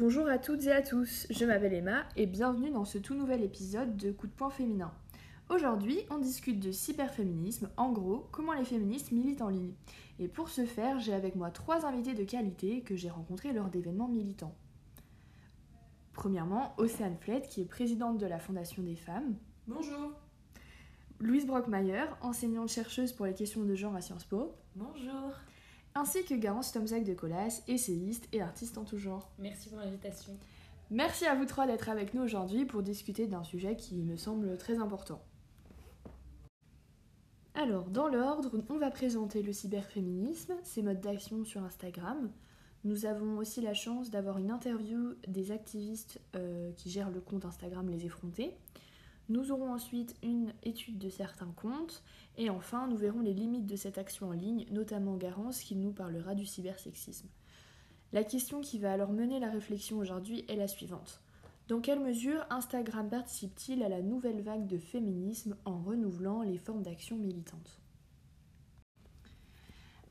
Bonjour à toutes et à tous, je m'appelle Emma et bienvenue dans ce tout nouvel épisode de Coup de poing féminin. Aujourd'hui, on discute de cyberféminisme, en gros, comment les féministes militent en ligne. Et pour ce faire, j'ai avec moi trois invités de qualité que j'ai rencontrés lors d'événements militants. Premièrement, Océane Flett, qui est présidente de la Fondation des femmes. Bonjour. Louise Brockmeyer, enseignante-chercheuse pour les questions de genre à Sciences Po. Bonjour. Ainsi que Garance Tomzak de Colas, essayiste et artiste en tout genre. Merci pour l'invitation. Merci à vous trois d'être avec nous aujourd'hui pour discuter d'un sujet qui me semble très important. Alors, dans l'ordre, on va présenter le cyberféminisme, ses modes d'action sur Instagram. Nous avons aussi la chance d'avoir une interview des activistes euh, qui gèrent le compte Instagram Les Effrontés. Nous aurons ensuite une étude de certains comptes et enfin nous verrons les limites de cette action en ligne, notamment Garance qui nous parlera du cybersexisme. La question qui va alors mener la réflexion aujourd'hui est la suivante. Dans quelle mesure Instagram participe-t-il à la nouvelle vague de féminisme en renouvelant les formes d'action militantes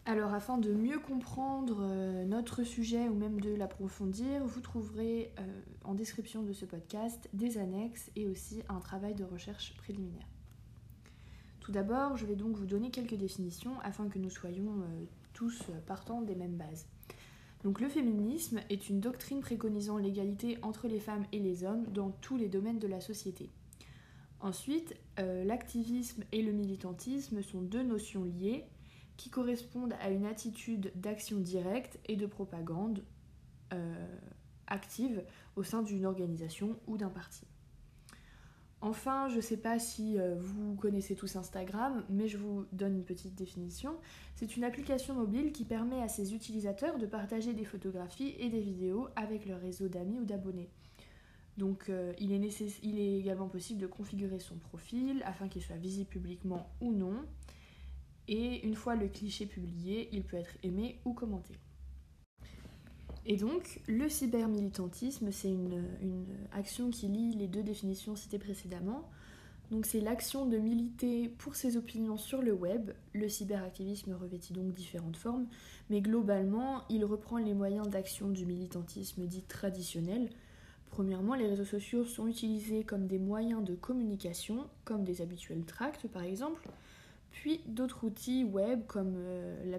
alors afin de mieux comprendre euh, notre sujet ou même de l'approfondir, vous trouverez euh, en description de ce podcast des annexes et aussi un travail de recherche préliminaire. Tout d'abord, je vais donc vous donner quelques définitions afin que nous soyons euh, tous partant des mêmes bases. Donc le féminisme est une doctrine préconisant l'égalité entre les femmes et les hommes dans tous les domaines de la société. Ensuite, l'activisme et le militantisme sont deux notions liées qui correspondent à une attitude d'action directe et de propagande euh, active au sein d'une organisation ou d'un parti. Enfin, je ne sais pas si euh, vous connaissez tous Instagram, mais je vous donne une petite définition. C'est une application mobile qui permet à ses utilisateurs de partager des photographies et des vidéos avec leur réseau d'amis ou d'abonnés. Donc euh, il, est il est également possible de configurer son profil afin qu'il soit visible publiquement ou non et une fois le cliché publié, il peut être aimé ou commenté. Et donc, le cybermilitantisme, c'est une, action qui lie les deux définitions citées précédemment. Donc, c'est l'action de militer pour ses opinions sur le web. Le cyberactivisme revêtit donc différentes formes, mais globalement, il reprend les moyens d'action du militantisme dit traditionnel. Premièrement, les réseaux sociaux sont utilisés comme des moyens de communication, comme des habituels tracts par exemple. Puis d'autres outils web comme euh,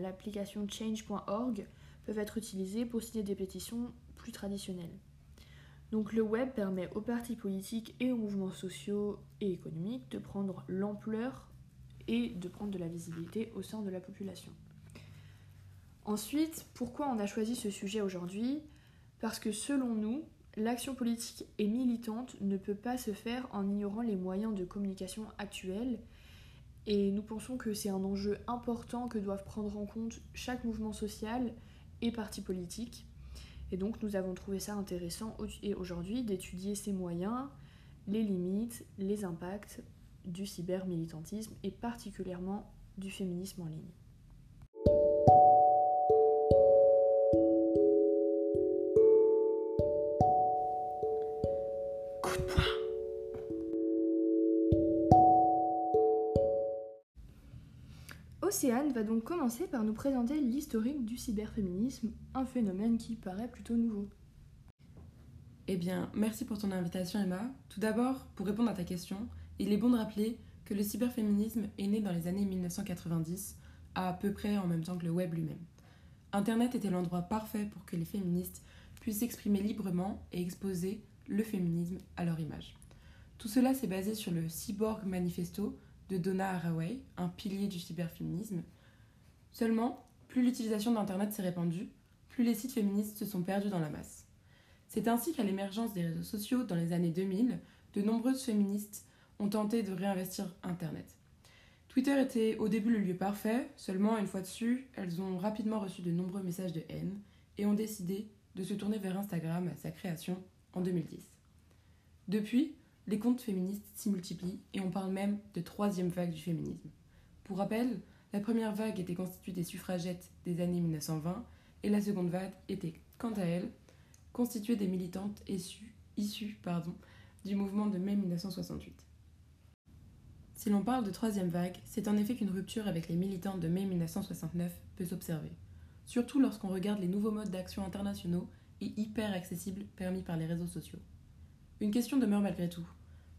l'application change.org peuvent être utilisés pour signer des pétitions plus traditionnelles. Donc le web permet aux partis politiques et aux mouvements sociaux et économiques de prendre l'ampleur et de prendre de la visibilité au sein de la population. Ensuite, pourquoi on a choisi ce sujet aujourd'hui? Parce que selon nous, l'action politique et militante ne peut pas se faire en ignorant les moyens de communication actuels et nous pensons que c'est un enjeu important que doivent prendre en compte chaque mouvement social et parti politique. Et donc nous avons trouvé ça intéressant aujourd'hui d'étudier ces moyens, les limites, les impacts du cybermilitantisme et particulièrement du féminisme en ligne. Océane va donc commencer par nous présenter l'historique du cyberféminisme, un phénomène qui paraît plutôt nouveau. Eh bien, merci pour ton invitation Emma. Tout d'abord, pour répondre à ta question, il est bon de rappeler que le cyberféminisme est né dans les années 1990, à peu près en même temps que le web lui-même. Internet était l'endroit parfait pour que les féministes puissent s'exprimer librement et exposer le féminisme à leur image. Tout cela s'est basé sur le Cyborg Manifesto, de Donna Haraway, un pilier du cyberféminisme. Seulement, plus l'utilisation d'Internet s'est répandue, plus les sites féministes se sont perdus dans la masse. C'est ainsi qu'à l'émergence des réseaux sociaux dans les années 2000, de nombreuses féministes ont tenté de réinvestir Internet. Twitter était au début le lieu parfait, seulement une fois dessus, elles ont rapidement reçu de nombreux messages de haine et ont décidé de se tourner vers Instagram à sa création en 2010. Depuis, les comptes féministes s'y multiplient et on parle même de troisième vague du féminisme. Pour rappel, la première vague était constituée des suffragettes des années 1920 et la seconde vague était, quant à elle, constituée des militantes issues, du mouvement de mai 1968. Si l'on parle de troisième vague, c'est en effet qu'une rupture avec les militantes de mai 1969 peut s'observer, surtout lorsqu'on regarde les nouveaux modes d'action internationaux et hyper accessible permis par les réseaux sociaux. Une question demeure malgré tout.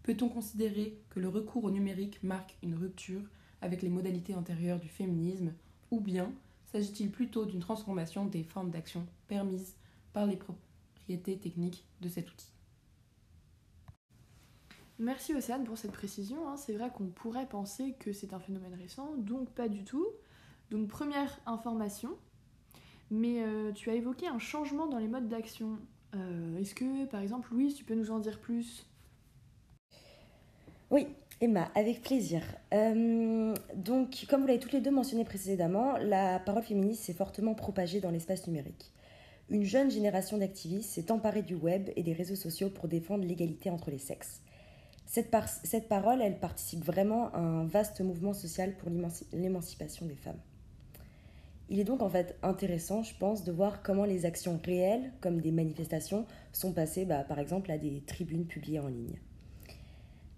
Peut-on considérer que le recours au numérique marque une rupture avec les modalités antérieures du féminisme, ou bien s'agit-il plutôt d'une transformation des formes d'action permises par les propriétés techniques de cet outil? Merci Océane pour cette précision. Hein. C'est vrai qu'on pourrait penser que c'est un phénomène récent, donc pas du tout. Donc première information, mais euh, tu as évoqué un changement dans les modes d'action. Euh, est-ce que, par exemple, Louise, tu peux nous en dire plus? Oui, Emma, avec plaisir. Euh, donc, comme vous l'avez toutes les deux mentionné précédemment, la parole féministe s'est fortement propagée dans l'espace numérique. Une jeune génération d'activistes s'est emparée du web et des réseaux sociaux pour défendre l'égalité entre les sexes. Cette, parole, elle participe vraiment à un vaste mouvement social pour l'émancipation des femmes. Il est donc en fait intéressant, je pense, de voir comment les actions réelles, comme des manifestations, sont passées bah, par exemple à des tribunes publiées en ligne.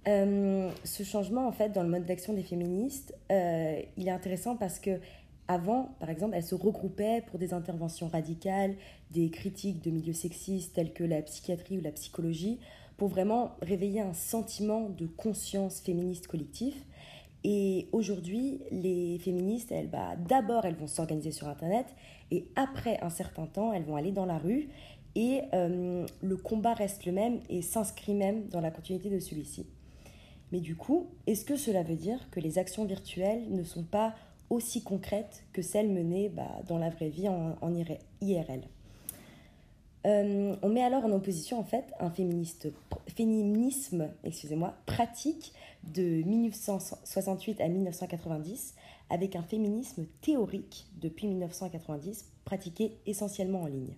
Euh, ce changement en fait dans le mode d'action des féministes, euh, il est intéressant parce que avant, par exemple, elles se regroupaient pour des interventions radicales, des critiques de milieux sexistes tels que la psychiatrie ou la psychologie, pour vraiment réveiller un sentiment de conscience féministe collectif. Et aujourd'hui, les féministes, elles, bah, d'abord, elles vont s'organiser sur Internet et après un certain temps, elles vont aller dans la rue et euh, le combat reste le même et s'inscrit même dans la continuité de celui-ci. Mais du coup, est-ce que cela veut dire que les actions virtuelles ne sont pas aussi concrètes que celles menées bah, dans la vraie vie en, IRL euh, on met alors en opposition en fait un féminisme pratique de 1968 à 1990 avec un féminisme théorique depuis 1990 pratiqué essentiellement en ligne.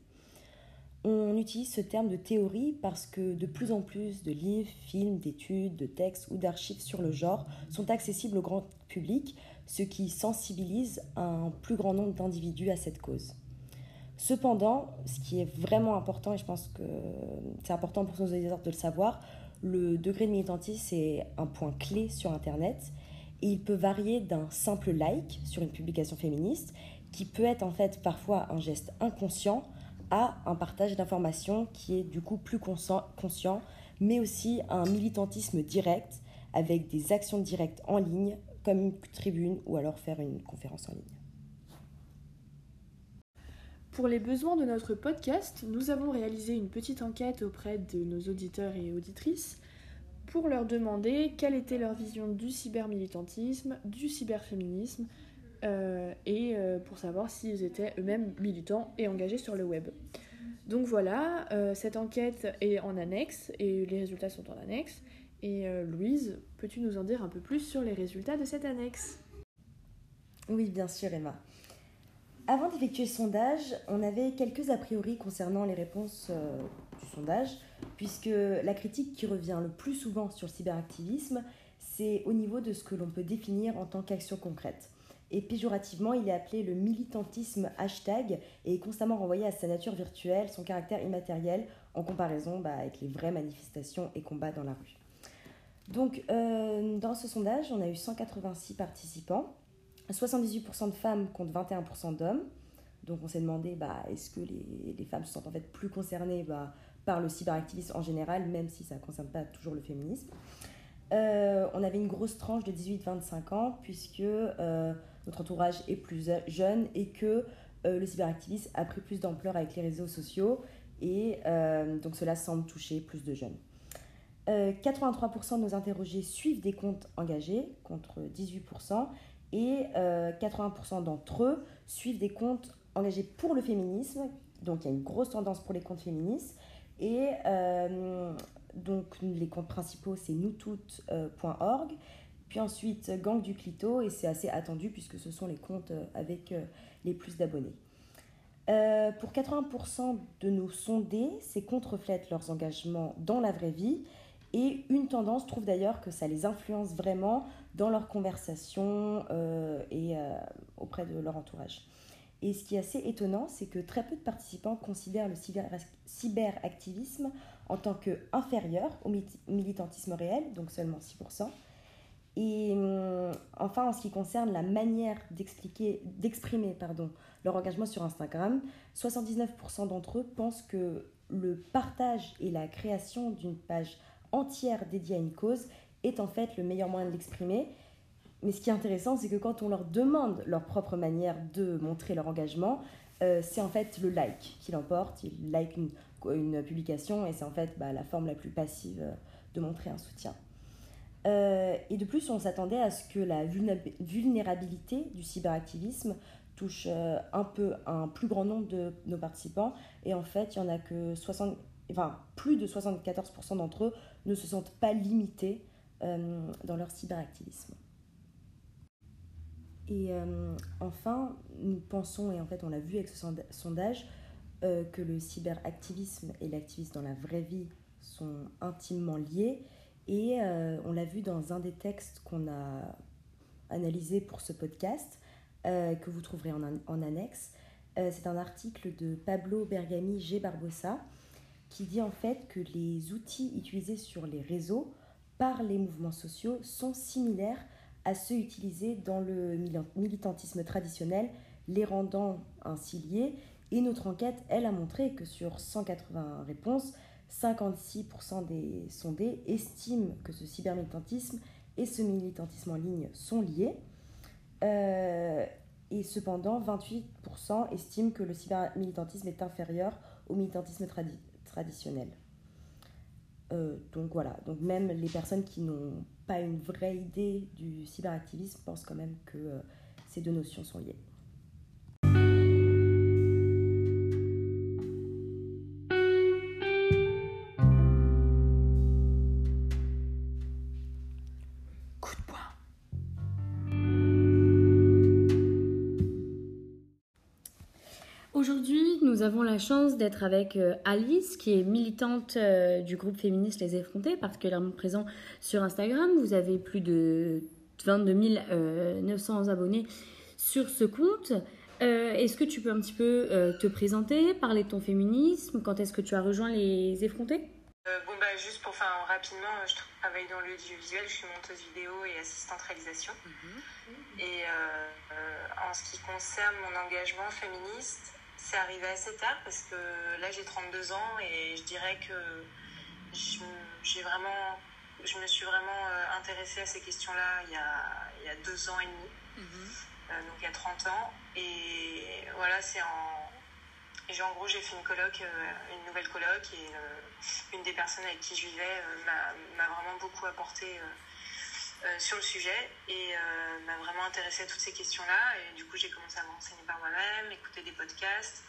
On utilise ce terme de théorie parce que de plus en plus de livres, films, d'études, de textes ou d'archives sur le genre sont accessibles au grand public, ce qui sensibilise un plus grand nombre d'individus à cette cause. Cependant, ce qui est vraiment important, et je pense que c'est important pour nos auditeurs de le savoir, le degré de militantisme est un point clé sur Internet et il peut varier d'un simple like sur une publication féministe, qui peut être en fait parfois un geste inconscient, à un partage d'informations qui est du coup plus conscient, mais aussi un militantisme direct avec des actions directes en ligne, comme une tribune ou alors faire une conférence en ligne. Pour les besoins de notre podcast, nous avons réalisé une petite enquête auprès de nos auditeurs et auditrices pour leur demander quelle était leur vision du cybermilitantisme, du cyberféminisme, euh, et euh, pour savoir s'ils étaient eux-mêmes militants et engagés sur le web. Donc voilà, euh, cette enquête est en annexe et les résultats sont en annexe. Et Louise, peux-tu nous en dire un peu plus sur les résultats de cette annexe? Oui, bien sûr, Emma. Avant d'effectuer ce sondage, on avait quelques a priori concernant les réponses du sondage, puisque la critique qui revient le plus souvent sur le cyberactivisme, c'est au niveau de ce que l'on peut définir en tant qu'action concrète. Et péjorativement, il est appelé le militantisme hashtag et est constamment renvoyé à sa nature virtuelle, son caractère immatériel, en comparaison bah, avec les vraies manifestations et combats dans la rue. Donc, euh, dans ce sondage, on a eu 186 participants 78% de femmes contre 21% d'hommes. Donc on s'est demandé, bah, est-ce que les, femmes se sentent en fait plus concernées bah, par le cyberactivisme en général, même si ça ne concerne pas toujours le féminisme. Euh, on avait une grosse tranche de 18-25 ans, puisque euh, notre entourage est plus jeune et que euh, le cyberactivisme a pris plus d'ampleur avec les réseaux sociaux, et donc cela semble toucher plus de jeunes. 83% de nos interrogés suivent des comptes engagés, contre 18%, et 80% euh, d'entre eux suivent des comptes engagés pour le féminisme. Donc il y a une grosse tendance pour les comptes féministes. Donc les comptes principaux, c'est noustout.org. Puis ensuite, Gang du Clito, et c'est assez attendu puisque ce sont les comptes euh, avec les plus d'abonnés. pour 80% de nos sondés, ces comptes reflètent leurs engagements dans la vraie vie. Et une tendance trouve d'ailleurs que ça les influence vraiment dans leurs conversations euh, et euh, auprès de leur entourage. Et ce qui est assez étonnant, c'est que très peu de participants considèrent le cyberactivisme en tant qu'inférieur au militantisme réel, donc seulement 6%. Et hum, enfin, en ce qui concerne la manière d'exprimer leur engagement sur Instagram, 79% d'entre eux pensent que le partage et la création d'une page entière dédiée à une cause est en fait le meilleur moyen de l'exprimer. Mais ce qui est intéressant, c'est que quand on leur demande leur propre manière de montrer leur engagement, euh, c'est en fait le like qui l'emporte. Ils like une publication et c'est en fait bah, la forme la plus passive euh, de montrer un soutien. Euh, et de plus, on s'attendait à ce que la vulnérabilité du cyberactivisme touche un peu un plus grand nombre de nos participants. Et en fait, il y en a que 60, enfin, plus de 74% d'entre eux ne se sentent pas limités dans leur cyberactivisme. Et euh, enfin, nous pensons, et en fait on l'a vu avec ce sondage, euh, que le cyberactivisme et l'activisme dans la vraie vie sont intimement liés. Et euh, on l'a vu dans un des textes qu'on a analysé pour ce podcast, que vous trouverez en, en annexe. C'est un article de Pablo Bergami G. Barbosa qui dit en fait que les outils utilisés sur les réseaux par les mouvements sociaux sont similaires à ceux utilisés dans le militantisme traditionnel, les rendant ainsi liés. Et notre enquête, elle, a montré que sur 180 réponses, 56% des sondés estiment que ce cybermilitantisme et ce militantisme en ligne sont liés. Euh, et cependant, 28% estiment que le cybermilitantisme est inférieur au militantisme traditionnel. Euh, donc voilà, donc même les personnes qui n'ont pas une vraie idée du cyberactivisme pensent quand même que euh, ces deux notions sont liées. Nous avons la chance d'être avec euh, Alice, qui est militante euh, du groupe féministe Les Effrontés, particulièrement présent sur Instagram. Vous avez plus de 22 900 euh, abonnés sur ce compte. est-ce que tu peux un petit peu te présenter, parler de ton féminisme? Quand est-ce que tu as rejoint Les Effrontés? Bon, bah, juste pour faire rapidement, je travaille dans l'audiovisuel, je suis monteuse vidéo et assistante réalisation. Mhm. Et en ce qui concerne mon engagement féministe, c'est arrivé assez tard parce que là j'ai 32 ans et je dirais que j'ai vraiment, je me suis vraiment euh, intéressée à ces questions-là il, y a, deux ans et demi, mhm. euh, donc il y a 30 ans. Et voilà, c'est en. Et en gros, j'ai fait une colloque, euh, une nouvelle colloque, et une des personnes avec qui je vivais m'a vraiment beaucoup apporté euh, sur le sujet et euh, m'a vraiment intéressée à toutes ces questions-là. Et du coup, j'ai commencé à m'enseigner par moi-même, écouter des podcasts,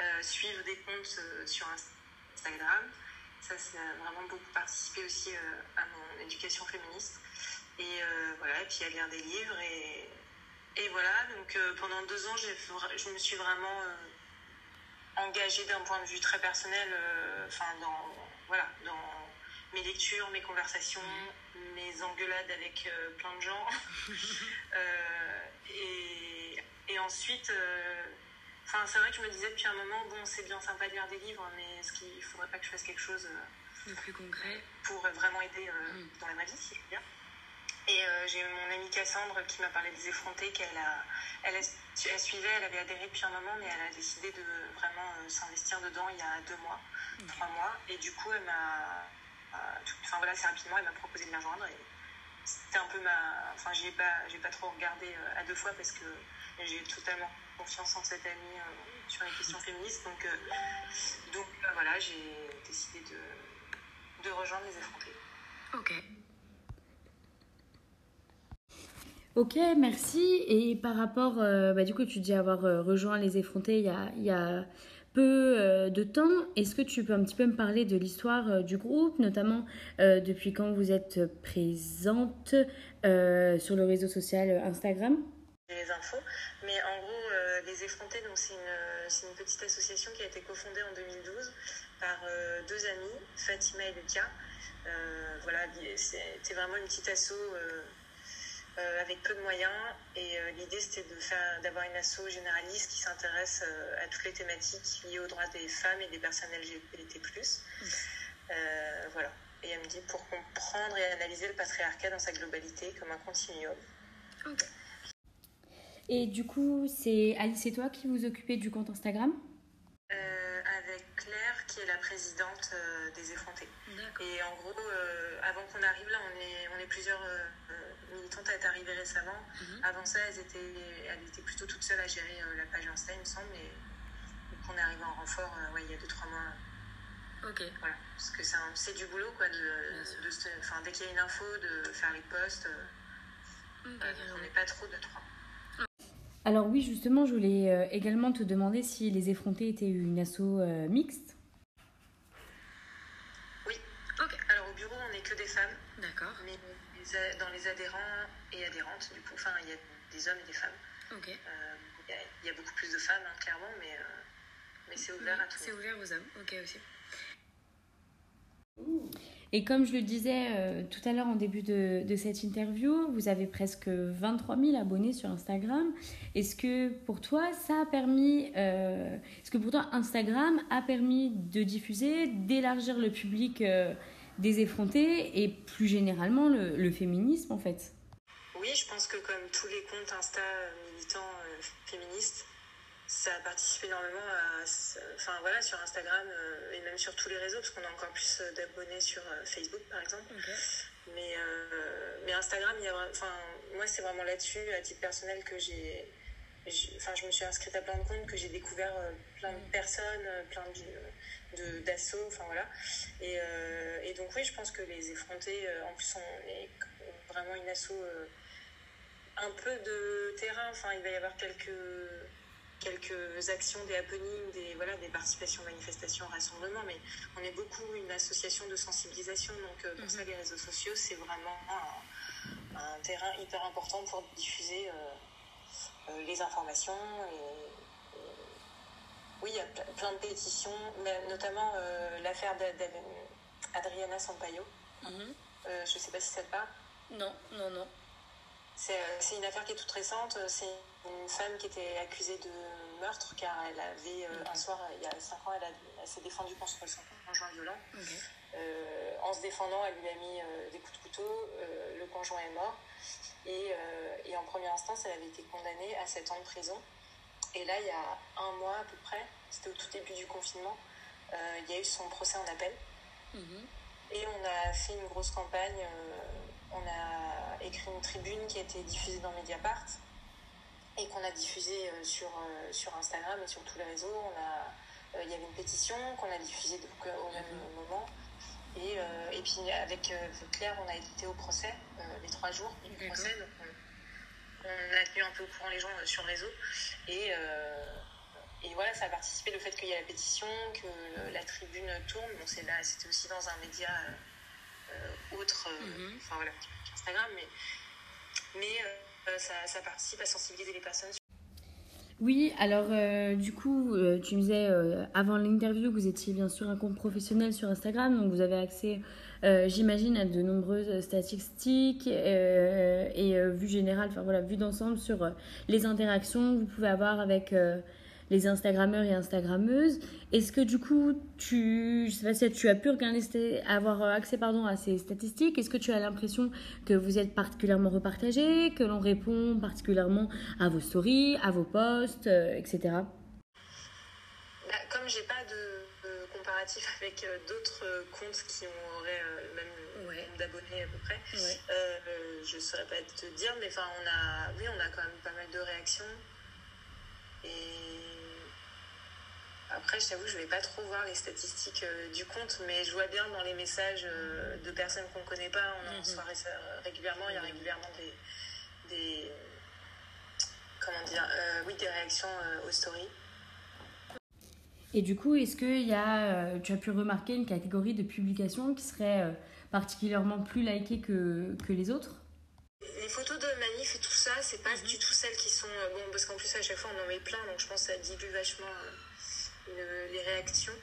euh, suivre des comptes sur Instagram. Ça, a vraiment beaucoup participé aussi à mon éducation féministe. Et voilà, puis à lire des livres. Et, et voilà, donc pendant deux ans, je me suis vraiment engagée d'un point de vue très personnel, enfin, dans, voilà, dans mes lectures, mes conversations, mes engueulades avec euh, plein de gens. Euh, et, et, ensuite, euh, c'est vrai que je me disais depuis un moment, bon, c'est bien sympa de lire des livres, mais est-ce qu'il ne faudrait pas que je fasse quelque chose de plus concret pour vraiment aider mm. dans la ma vie, si je veux dire. Et j'ai mon amie Cassandre qui m'a parlé des effrontés, qu'elle a, elle, elle, suivait, elle avait adhéré depuis un moment, mais elle a décidé de vraiment s'investir dedans il y a deux mois, trois mois. Et du coup, elle m'a euh, enfin voilà, assez rapidement, elle m'a proposé de la rejoindre. Et c'était un peu ma. Enfin, j'ai pas, j'ai pas trop regardé euh, à deux fois parce que j'ai totalement confiance en cette amie euh, sur les questions féministes. Donc, donc voilà, j'ai décidé de, de rejoindre les effrontés. Ok. Ok, merci. Et par rapport, bah, du coup, tu dis avoir rejoint les effrontés il y a peu euh, de temps. Est-ce que tu peux un petit peu me parler de l'histoire euh, du groupe, notamment euh, depuis quand vous êtes présente sur le réseau social Instagram? Les infos. Mais en gros, Les Effrontés, c'est une, une, petite association qui a été cofondée en 2012 par deux amis, Fatima et Lucas. voilà, c'était vraiment une petite asso euh, avec peu de moyens. Et euh, l'idée, c'était de faire, d'avoir une asso généraliste qui s'intéresse euh, à toutes les thématiques liées aux droits des femmes et des personnes LGBT+. voilà. Et elle me dit pour comprendre et analyser le patriarcat dans sa globalité comme un continuum. Et du coup, c'est Alice et toi qui vous occupez du compte Instagram? Euh, Avec Claire, qui est la présidente euh, des effrontés. Et en gros, euh, avant qu'on arrive là, on est, on est plusieurs militantes à être arrivées récemment. Mhm. Avant ça, elles étaient, elles étaient plutôt toutes seules à gérer la page Insta, il me semble. Et on est arrivé en renfort ouais, il y a 2-3 mois. Ok. Voilà, parce que c'est du boulot, quoi. De, de, dès qu'il y a une info, de faire les posts. on n'est pas trop de trois. Alors oui, justement, je voulais euh, également te demander si les effrontés étaient une asso euh, mixte. Oui. Ok. Alors au bureau, on n'est que des femmes. D'accord. Mais dans les adhérents et adhérentes, du coup, enfin, il y a des hommes et des femmes. Ok. Euh, il y, a beaucoup plus de femmes, hein, clairement, mais, mais c'est ouvert à tout. C'est ouvert aux hommes. Ok aussi. Et comme je le disais euh, tout à l'heure en début de, cette interview, vous avez presque 23 000 abonnés sur Instagram. Est-ce que pour toi, ça a permis, euh, est-ce que pour toi, Instagram a permis de diffuser, d'élargir le public euh, des effrontés et plus généralement le, féminisme en fait Oui, je pense que comme tous les comptes Insta militants féministes, ça a participé énormément à, enfin voilà, sur Instagram euh, et même sur tous les réseaux, parce qu'on a encore plus euh, d'abonnés sur euh, Facebook par exemple. Mais, mais Instagram, il y a, enfin, moi c'est vraiment là-dessus, à titre personnel, que j'ai, enfin, je me suis inscrite à plein de comptes, que j'ai découvert plein de personnes, plein de, d'assauts, enfin voilà. Et, et, donc oui, je pense que les effrontés, en plus, on est vraiment une asso un peu de terrain, enfin il va y avoir quelques quelques actions, des happenings, des, voilà, des participations, manifestations, rassemblements, mais on est beaucoup une association de sensibilisation, donc euh, pour mhm. ça les réseaux sociaux, c'est vraiment un, terrain hyper important pour diffuser euh, euh, les informations. Et, oui, il y a plein de pétitions, notamment l'affaire d'Adriana Sampaio. Mhm. je ne sais pas si ça te parle. Non, non, non. C'est une affaire qui est toute récente. C'est une femme qui était accusée de meurtre car elle avait euh, un soir, il y a 5 ans, elle, s'est défendue contre son conjoint violent. Euh, en se défendant, elle lui a mis euh, des coups de couteau, le conjoint est mort. Et, et, en première instance, elle avait été condamnée à 7 ans de prison. Et là, il y a un mois à peu près, c'était au tout début du confinement, il y a eu son procès en appel. Mhm. Et on a fait une grosse campagne, on a écrit une tribune qui a été diffusée dans Mediapart et qu'on a diffusé euh, sur, euh, sur Instagram et sur tous les réseaux. On a, euh, il y avait une pétition qu'on a diffusée donc, au même mhm. moment. Et, et puis avec Claire, on a été au procès les trois jours du procès. Donc on, a tenu un peu au courant les gens sur le réseau. Et, et voilà, ça a participé le fait qu'il y ait la pétition, que la tribune tourne. Bon, c'était aussi dans un média autre, mhm. enfin voilà, Instagram, mais, mais euh, ça, participe à sensibiliser les personnes. Oui, alors euh, du coup, euh, tu me disais avant l'interview que vous étiez bien sûr un compte professionnel sur Instagram, donc vous avez accès, j'imagine, à de nombreuses statistiques et vue générale, enfin voilà, vue d'ensemble sur les interactions que vous pouvez avoir avec les Instagrammeurs et Instagrammeuses. Est-ce que du coup, tu, je sais pas si tu as pu avoir accès pardon, à ces statistiques Est-ce que tu as l'impression que vous êtes particulièrement repartagé, que l'on répond particulièrement à vos stories, à vos posts, euh, etc. Bah, comme j'ai pas de, comparatif avec euh, d'autres comptes qui auraient euh, le même nombre d'abonnés à peu près, je ne saurais pas te dire, mais enfin, on a, oui, on a quand même pas mal de réactions. Et après, je t'avoue, je vais pas trop voir les statistiques euh, du compte, mais je vois bien dans les messages euh, de personnes qu'on connaît pas, on en mhm. reçoit régulièrement, il y a régulièrement des, comment dire, euh, oui, des réactions aux stories. Et du coup, est-ce que y a, tu as pu remarquer une catégorie de publications qui serait particulièrement plus likée que, que les autres? Les photos de manif et tout ça, c'est pas mhm. du tout celles qui sont. Bon, parce qu'en plus, à chaque fois, on en met plein, donc je pense que ça dilue vachement les réactions.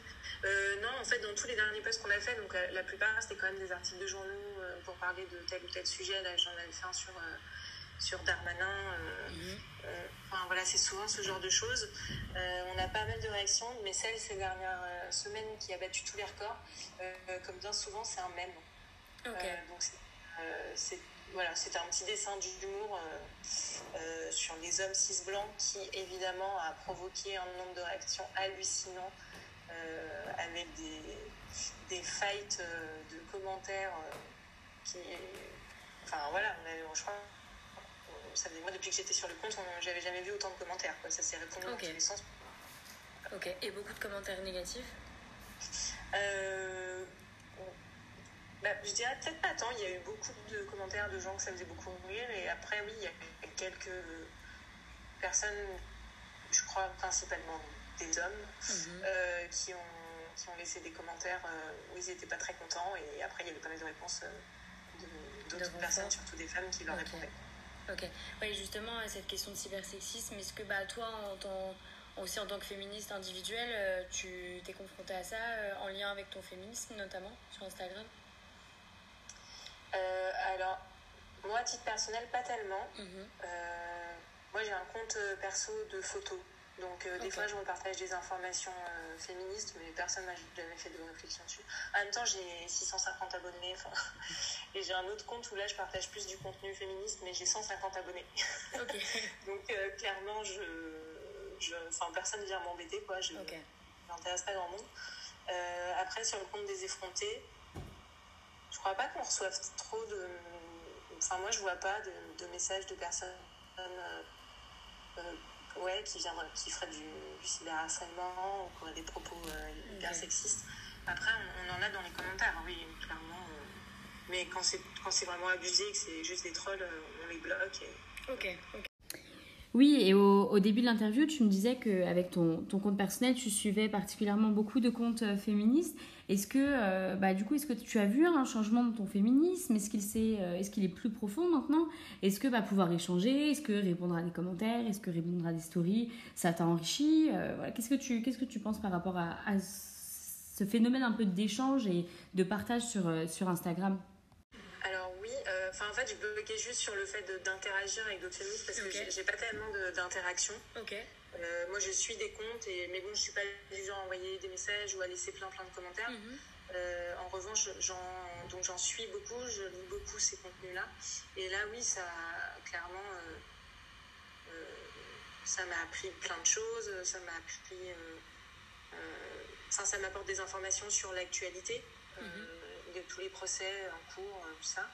Euh, non, en fait, dans tous les derniers posts qu'on a fait, donc la, plupart c'était quand même des articles de journaux euh, pour parler de tel ou tel sujet. Là, j'en avais fait un sur sur Darmanin. Mhm. Enfin, voilà, c'est souvent ce genre de choses. on a pas mal de réactions, mais celle ces dernières semaines qui a battu tous les records, comme bien souvent, c'est un mème. donc c'est voilà, c'était un petit dessin d'humour sur les hommes cis blancs qui évidemment a provoqué un nombre de réactions hallucinants avec des, des fights de commentaires qui. Enfin voilà, je crois ça moi depuis que j'étais sur le compte, j'avais jamais vu autant de commentaires. Quoi. Ça s'est répondu dans tous les sens. Ok, et beaucoup de commentaires négatifs? Euh, bah, Je dirais peut-être pas tant. Il y a eu beaucoup de commentaires de gens que ça faisait beaucoup rire. Et après, oui, il y a quelques personnes, je crois principalement des hommes, mhm. euh, qui, ont, qui ont laissé des commentaires euh, où ils n'étaient pas très contents. Et après, il y avait pas mal de réponses d'autres personnes, surtout des femmes, qui leur répondaient. Ok. Oui, justement, cette question de cybersexisme, est-ce que bah, toi, en aussi en tant que féministe individuelle, euh, tu t'es confrontée à ça euh, en lien avec ton féminisme, notamment sur Instagram? euh, Alors, moi, à titre personnel, pas tellement. Mhm. moi, j'ai un compte perso de photos. Donc euh, des fois, je repartage des informations euh, féministes, mais personne n'a jamais fait de réflexion dessus. En même temps, j'ai 650 abonnés, et j'ai un autre compte où là, je partage plus du contenu féministe, mais j'ai 150 abonnés. Donc euh, clairement, je, je, personne ne vient m'embêter, quoi. Je n'intéresse pas grand monde. après, sur le compte des effrontés, je crois pas qu'on reçoive trop de... Enfin, moi, je vois pas de, de messages de personnes ouais, qui, viendrait, qui ferait du, du cyberharcèlement ou qui aurait des propos euh, hyper sexistes. Après, on, en a dans les commentaires, hein, oui, clairement. Euh. mais quand c'est, quand c'est vraiment abusé, que c'est juste des trolls, euh, on les bloque. Et... Ok, ok. Oui, et au, début de l'interview, tu me disais qu'avec ton, ton compte personnel, tu suivais particulièrement beaucoup de comptes féministes. Est-ce que, euh, bah, est-ce que tu as vu un changement de ton féminisme? Est-ce qu'il est, euh, est qu'il est plus profond maintenant? Est-ce que bah, pouvoir échanger? Est-ce que répondre à des commentaires? Est-ce que répondre à des stories? Ça t'a enrichi? Euh, Qu'est-ce que tu penses par rapport à, ce phénomène un peu d'échange et de partage sur, sur Instagram? Enfin en fait je bloquais juste sur le fait d'interagir avec d'autres féministes parce que j'ai pas tellement d'interaction. Ok. Euh, moi, je suis des comptes, et, mais bon, je suis pas du genre à envoyer des messages ou à laisser plein plein de commentaires. Mhm. Euh, en revanche, j'en, donc j'en suis beaucoup, je lis beaucoup ces contenus-là. Et là, oui, ça, clairement, euh, ça m'a appris plein de choses. Ça m'a appris, ça m'apporte des informations sur l'actualité mhm. de tous les procès en cours, tout ça.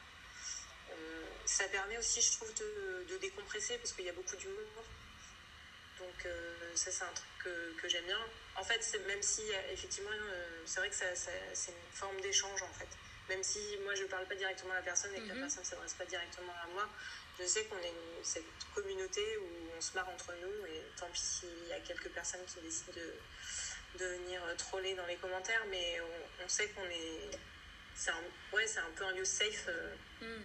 Ça permet aussi, je trouve, de, de décompresser parce qu'il y a beaucoup d'humour. Donc euh, ça c'est un truc que, que j'aime bien. En fait, même si effectivement euh, c'est vrai que ça, c'est une forme d'échange en fait. Même si moi je parle pas directement à la personne et que la mhm. personne ne s'adresse pas directement à moi, je sais qu'on est cette communauté où on se marre entre nous et tant pis s'il y a quelques personnes qui décident de, de venir troller dans les commentaires, mais on, sait qu'on est. C'est un, ouais, c'est un peu un lieu safe. Euh, mm.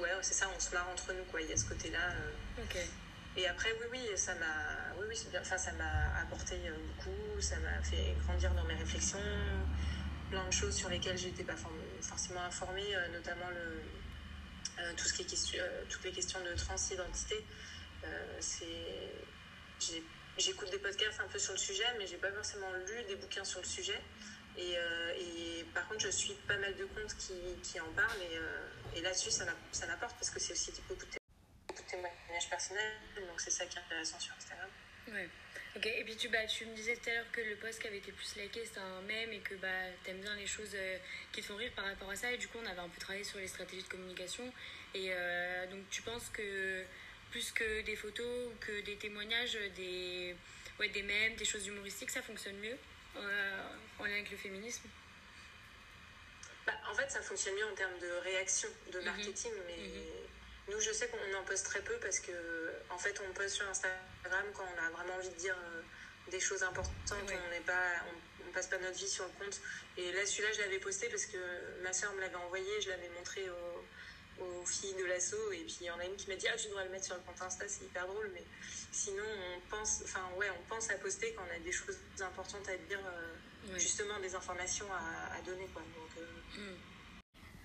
Ouais, c'est ça, on se marre entre nous, quoi. Il y a ce côté-là. Et après, oui, oui, ça m'a, oui, oui, bien. Enfin, ça m'a apporté euh, beaucoup, ça m'a fait grandir dans mes réflexions, plein de choses sur lesquelles j'étais pas forcément informée, euh, notamment le, euh, tout ce qui est question, toutes les questions de transidentité. c'est, j'écoute des podcasts un peu sur le sujet, mais j'ai pas forcément lu des bouquins sur le sujet. Et, et, par contre, je suis pas mal de comptes qui, qui en parlent. Et, et là-dessus, ça, ça m'apporte parce que c'est aussi beaucoup de témoignage personnel, donc c'est ça qui est intéressant sur Instagram. Ouais. Ok, et puis tu, bah, tu me disais tout à l'heure que le post qui avait été plus liké c'était un mème et que bah, t'aimes bien les choses euh, qui te font rire par rapport à ça. Et du coup, on avait un peu travaillé sur les stratégies de communication. Et euh, donc, tu penses que plus que des photos ou que des témoignages, des, ouais, des mèmes, des choses humoristiques, ça fonctionne mieux euh, en lien avec le féminisme? Bah, En fait, ça fonctionne mieux en termes de réaction, de mhm. marketing, mais. Mhm. Nous, je sais qu'on en poste très peu parce que, en fait, on poste sur Instagram quand on a vraiment envie de dire euh, des choses importantes. On n'est pas, on, passe pas notre vie sur le compte. Et là, celui-là, je l'avais posté parce que ma soeur me l'avait envoyé. Je l'avais montré aux, filles de l'assaut. Et puis, il y en a une qui m'a dit, ah, tu devrais le mettre sur le compte Insta, c'est hyper drôle. Mais sinon, on pense, enfin, ouais, on pense à poster quand on a des choses importantes à dire, euh, justement, des informations à, donner, quoi. Donc, euh.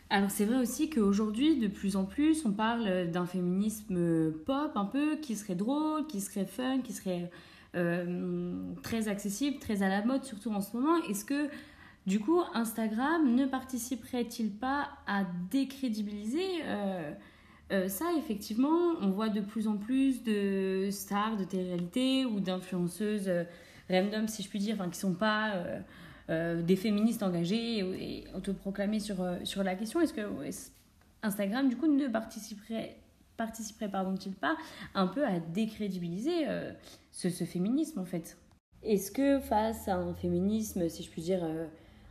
Alors c'est vrai aussi qu'aujourd'hui, de plus en plus, on parle d'un féminisme pop un peu, qui serait drôle, qui serait fun, qui serait euh, très accessible, très à la mode, surtout en ce moment. Est-ce que du coup, Instagram ne participerait-il pas à décrédibiliser euh, euh, ça Effectivement, on voit de plus en plus de stars de télé-réalité ou d'influenceuses random, si je puis dire, enfin, qui ne sont pas des féministes engagées et, autoproclamées sur, sur la question. Est-ce que Instagram, du coup, ne participerait participerait pardon-t-il pas un peu à décrédibiliser ce, ce, féminisme en fait? Est-ce que face à un féminisme, si je puis dire, euh,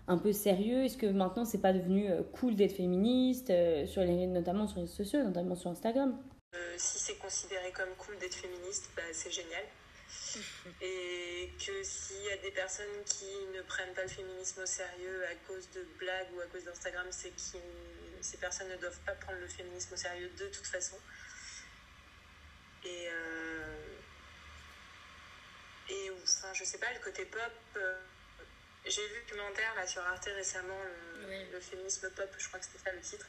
un peu sérieux, est-ce que maintenant c'est pas devenu euh, cool d'être féministe, euh, sur les, notamment sur les réseaux sociaux, notamment sur Instagram? Si c'est considéré comme cool d'être féministe, bah, c'est génial. Et que s'il y a des personnes qui ne prennent pas le féminisme au sérieux à cause de blagues ou à cause d'Instagram, c'est que ces personnes ne doivent pas prendre le féminisme au sérieux de toute façon. Et et enfin, je sais pas, le côté pop. Euh, j'ai vu le documentaire là, sur Arte récemment, le, féminisme pop, je crois que c'était ça le titre.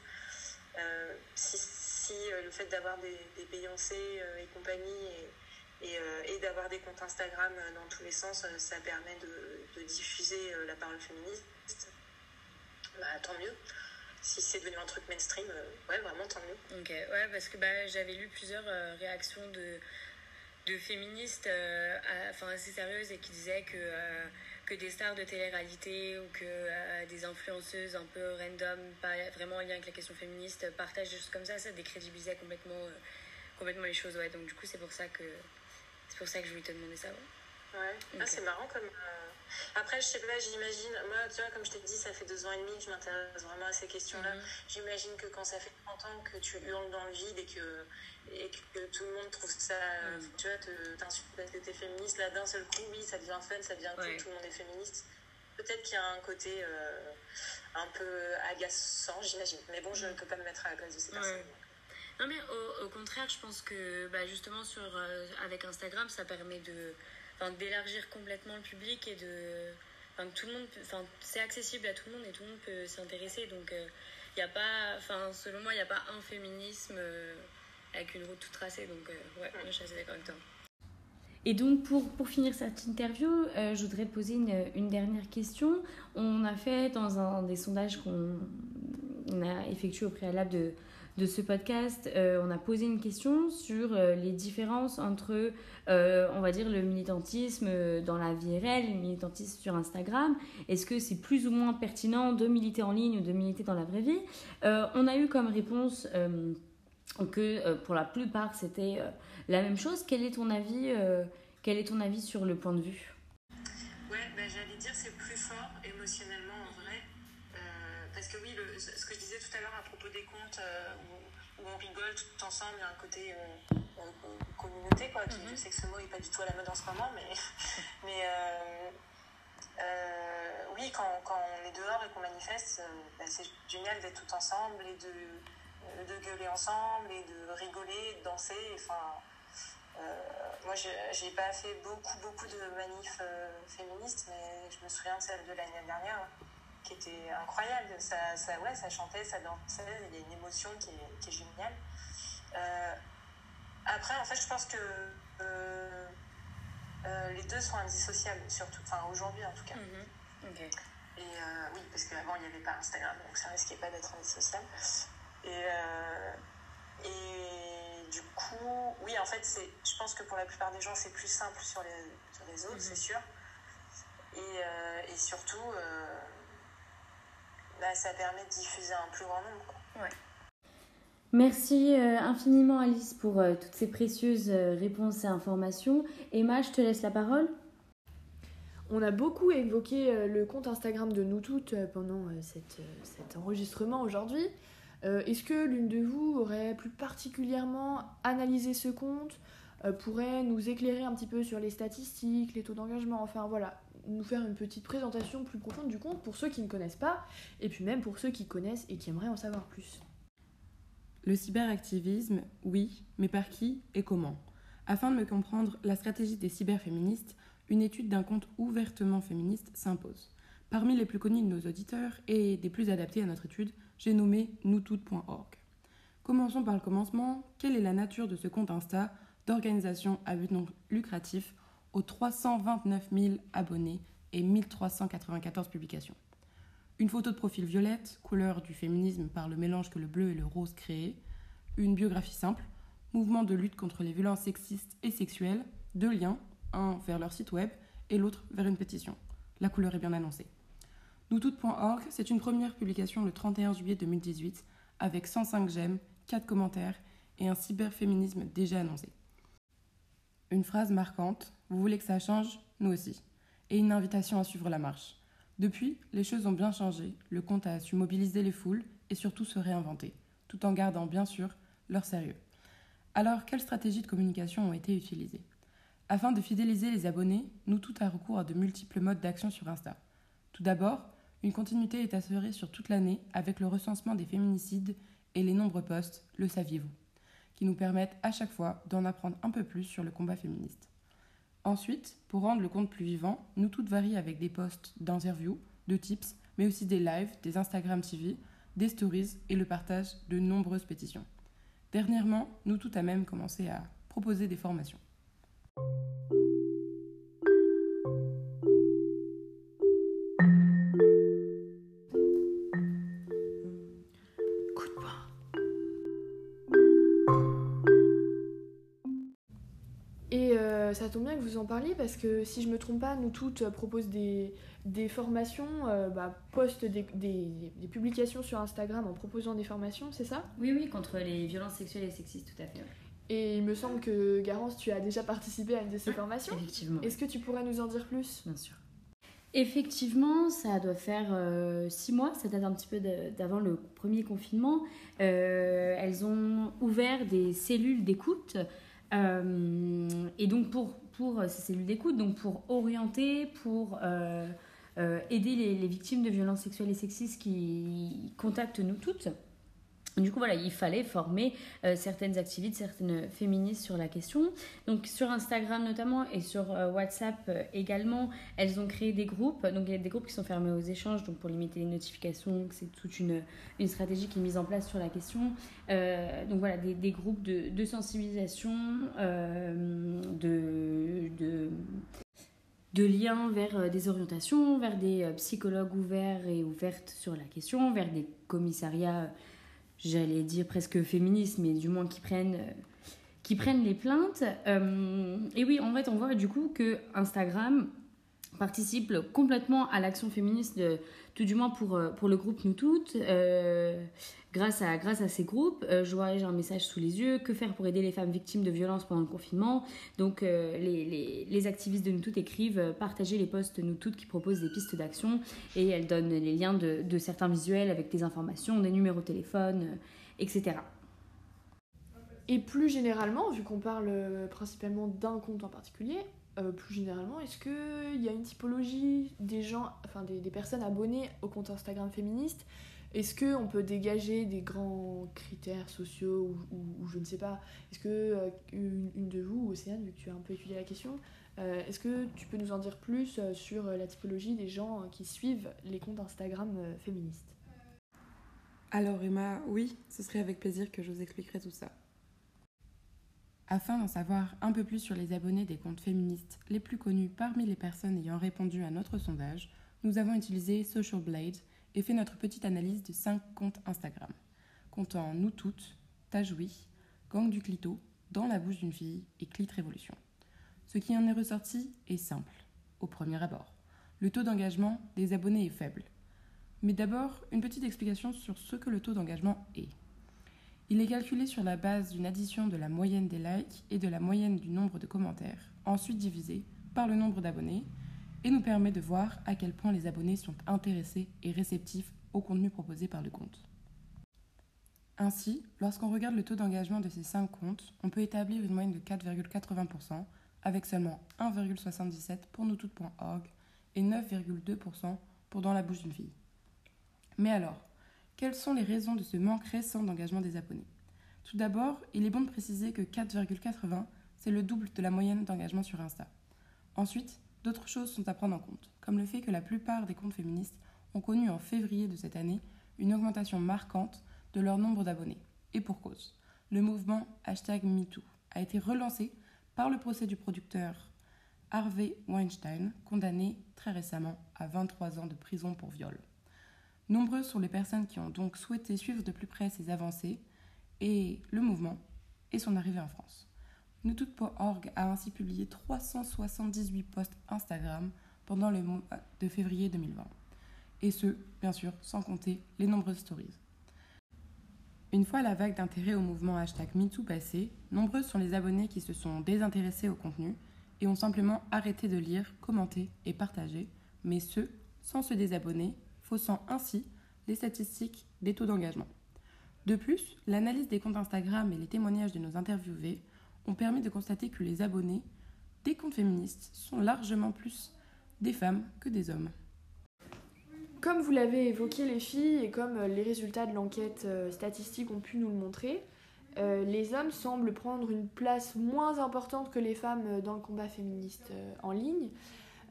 Euh, si, si euh, le fait d'avoir des, des, Beyoncé et compagnie et, et, d'avoir des comptes Instagram dans tous les sens, ça permet de, de diffuser la parole féministe, bah, tant mieux si c'est devenu un truc mainstream, ouais, vraiment tant mieux. Ok, ouais, parce que bah, j'avais lu plusieurs réactions de, de féministes euh, assez sérieuses et qui disaient que, euh, que des stars de télé-réalité ou que euh, des influenceuses un peu random, pas vraiment en lien avec la question féministe, partagent des choses comme ça, ça décrédibilisait complètement, complètement les choses. Ouais. Donc du coup, c'est pour ça que c'est pour ça que je voulais te demander ça. Ouais, ah, c'est marrant comme. Après, je sais pas, j'imagine. Moi, tu vois, comme je t'ai dit, ça fait deux ans et demi que je m'intéresse vraiment à ces questions-là. Mhm. J'imagine que quand ça fait 30 ans que tu hurles dans le vide et que et que tout le monde trouve ça, mm. tu vois, t'insultes parce que t'es féministe, là d'un seul coup, oui, ça devient fun, ça devient cool, tout le monde est féministe. Peut-être qu'il y a un côté euh, un peu agaçant, j'imagine. Mais bon, je ne peux pas me mettre à la place de ces personnes. Non, mais au, contraire, je pense que bah, justement, sur, euh, avec Instagram, ça permet de, d'élargir complètement le public et de. Tout le monde, c'est accessible à tout le monde et tout le monde peut s'intéresser. Donc, il euh, a pas, enfin, selon moi, il n'y a pas un féminisme avec une route toute tracée. Donc, euh, ouais, je suis assez d'accord avec toi. Et donc, pour, pour finir cette interview, euh, je voudrais poser une, une, dernière question. On a fait dans un des sondages qu'on a effectué au préalable de, de ce podcast, euh, on a posé une question sur les différences entre, on va dire, le militantisme dans la vie réelle le militantisme sur Instagram. Est-ce que c'est plus ou moins pertinent de militer en ligne ou de militer dans la vraie vie? On a eu comme réponse que euh, pour la plupart c'était euh, la même chose. Quel est ton avis, euh, quel est ton avis sur le point de vue? Ouais, ben, j'allais dire c'est plus fort émotionnellement que oui, ce que je disais tout à l'heure à propos des comptes où, on rigole tout ensemble, il y a un côté communauté, quoi, qui, mhm. je sais que ce mot n'est pas du tout à la mode en ce moment, mais, mais oui, quand, quand, on est dehors et qu'on manifeste, ben, c'est génial d'être tout ensemble et de de gueuler ensemble et de rigoler, de danser. Enfin, euh, moi, j'ai pas fait beaucoup, beaucoup de manifs euh, féministes, mais je me souviens de celle de l'année dernière qui était incroyable. Ça, ça, ouais, ça chantait, ça dansait, il y a une émotion qui est, qui est géniale. Euh, après, en fait, je pense que les deux sont indissociables, surtout, enfin aujourd'hui en tout cas. Mm-hmm. Et oui, parce qu'avant il n'y avait pas Instagram, donc ça risquait pas d'être indissociable. Et, euh, et du coup, oui, en fait, je pense que pour la plupart des gens, c'est plus simple sur les, réseaux, mhm. c'est sûr. Et, euh, et surtout, euh, bah, ça permet de diffuser un plus grand nombre. Merci infiniment Alice pour toutes ces précieuses réponses et informations. Emma, je te laisse la parole. On a beaucoup évoqué le compte Instagram de nous toutes pendant cet enregistrement aujourd'hui. Euh, est-ce que l'une de vous aurait plus particulièrement analysé ce compte, euh, pourrait nous éclairer un petit peu sur les statistiques, les taux d'engagement, enfin voilà, nous faire une petite présentation plus profonde du compte pour ceux qui ne connaissent pas, et puis même pour ceux qui connaissent et qui aimeraient en savoir plus Le cyberactivisme, oui, mais par qui et comment? Afin de me comprendre la stratégie des cyberféministes, une étude d'un compte ouvertement féministe s'impose. Parmi les plus connus de nos auditeurs et des plus adaptés à notre étude, j'ai nommé noustout.org. Commençons par le commencement. Quelle est la nature de ce compte Insta d'organisation à but non lucratif aux 329 000 abonnés et 1394 publications Une photo de profil violette, couleur du féminisme par le mélange que le bleu et le rose créent, une biographie simple, mouvement de lutte contre les violences sexistes et sexuelles, deux liens, un vers leur site web et l'autre vers une pétition. La couleur est bien annoncée. Noustout.org, c'est une première publication le 31 juillet 2018 avec 105 j'aime, 4 commentaires et un cyberféminisme déjà annoncé. Une phrase marquante, vous voulez que ça change Nous aussi. Et une invitation à suivre la marche. Depuis, les choses ont bien changé, le compte a su mobiliser les foules et surtout se réinventer, tout en gardant bien sûr leur sérieux. Alors, quelles stratégies de communication ont été utilisées? Afin de fidéliser les abonnés, nous tout a recours à de multiples modes d'action sur Insta. Tout d'abord, une continuité est assurée sur toute l'année avec le recensement des féminicides et les nombreux posts, le saviez-vous, qui nous permettent à chaque fois d'en apprendre un peu plus sur le combat féministe. Ensuite, pour rendre le compte plus vivant, nous toutes varie avec des posts d'interviews, de tips, mais aussi des lives, des Instagram TV, des stories et le partage de nombreuses pétitions. Dernièrement, nous tout a même commencé à proposer des formations. Parliez parce que si je me trompe pas, nous toutes euh, proposons des, des formations, euh, bah, postent des, des, publications sur Instagram en proposant des formations, c'est ça? Oui, oui, contre les violences sexuelles et sexistes, tout à fait. Et il me semble que Garance, tu as déjà participé à une de ces formations. Effectivement. Est-ce que tu pourrais nous en dire plus? Bien sûr. Effectivement, ça doit faire euh, six mois, ça date un petit peu d'avant le premier confinement. elles ont ouvert des cellules d'écoute euh, et donc pour, pour ces cellules d'écoute, donc pour orienter, pour euh, euh, aider les, victimes de violences sexuelles et sexistes qui contactent nous toutes. Du coup, voilà, il fallait former euh, certaines activistes, certaines féministes sur la question. Donc, sur Instagram notamment et sur euh, WhatsApp euh, également, elles ont créé des groupes. Donc, il y a des groupes qui sont fermés aux échanges, donc pour limiter les notifications. C'est toute une, stratégie qui est mise en place sur la question. donc, voilà, des, groupes de, sensibilisation, de liens vers des orientations, vers des psychologues ouverts et ouvertes sur la question, vers des commissariats j'allais dire presque féministes, mais du moins qui prennent, qui prennent les plaintes. Euh, et oui, en fait, on voit du coup que Instagram participe complètement à l'action féministe, tout du moins pour, euh, pour le groupe Nous Toutes. Euh, grâce, à, grâce à ces groupes, euh, je vois, j'ai un message sous les yeux, que faire pour aider les femmes victimes de violences pendant le confinement? Donc les, les, les, activistes de Nous Toutes écrivent, partagez les posts Nous Toutes qui proposent des pistes d'action et elles donnent les liens de, de, certains visuels avec des informations, des numéros de téléphone, etc. Et plus généralement, vu qu'on parle principalement d'un compte en particulier, euh, plus généralement, est-ce qu'il y a une typologie des gens, enfin des, des personnes abonnées au compte Instagram féministe? Est-ce qu'on peut dégager des grands critères sociaux ou, je ne sais pas? Est-ce que euh, une, de vous, Océane, vu que tu as un peu étudié la question, euh, est-ce que tu peux nous en dire plus sur la typologie des gens qui suivent les comptes Instagram féministes? Alors Emma, oui, ce serait avec plaisir que je vous expliquerai tout ça. Afin d'en savoir un peu plus sur les abonnés des comptes féministes les plus connus parmi les personnes ayant répondu à notre sondage, nous avons utilisé Social Blade et fait notre petite analyse de 5 comptes Instagram, comptant Nous Toutes, Tajoui, Gang du Clito, Dans la bouche d'une fille et Clit Révolution. Ce qui en est ressorti est simple, au premier abord. Le taux d'engagement des abonnés est faible. Mais d'abord, une petite explication sur ce que le taux d'engagement est. Il est calculé sur la base d'une addition de la moyenne des likes et de la moyenne du nombre de commentaires, ensuite divisé par le nombre d'abonnés, et nous permet de voir à quel point les abonnés sont intéressés et réceptifs au contenu proposé par le compte. Ainsi, lorsqu'on regarde le taux d'engagement de ces 5 comptes, on peut établir une moyenne de 4,80% avec seulement 1,77 pour noustout.org et 9,2% pour Dans la bouche d'une fille. Mais alors, quelles sont les raisons de ce manque récent d'engagement des abonnés? Tout d'abord, il est bon de préciser que 4,80, c'est le double de la moyenne d'engagement sur Insta. Ensuite, d'autres choses sont à prendre en compte, comme le fait que la plupart des comptes féministes ont connu en février de cette année une augmentation marquante de leur nombre d'abonnés. Et pour cause, le mouvement hashtag MeToo a été relancé par le procès du producteur Harvey Weinstein, condamné très récemment à 23 ans de prison pour viol. Nombreuses sont les personnes qui ont donc souhaité suivre de plus près ces avancées et le mouvement et son arrivée en France. Nutout.org a ainsi publié 378 posts Instagram pendant le mois de février 2020. Et ce, bien sûr, sans compter les nombreuses stories. Une fois la vague d'intérêt au mouvement hashtag MeToo passée, nombreux sont les abonnés qui se sont désintéressés au contenu et ont simplement arrêté de lire, commenter et partager, mais ce, sans se désabonner, faussant ainsi les statistiques des taux d'engagement. De plus, l'analyse des comptes Instagram et les témoignages de nos interviewés ont permis de constater que les abonnés des comptes féministes sont largement plus des femmes que des hommes. Comme vous l'avez évoqué les filles et comme euh, les résultats de l'enquête euh, statistique ont pu nous le montrer, euh, les hommes semblent prendre une place moins importante que les femmes dans le combat féministe en ligne.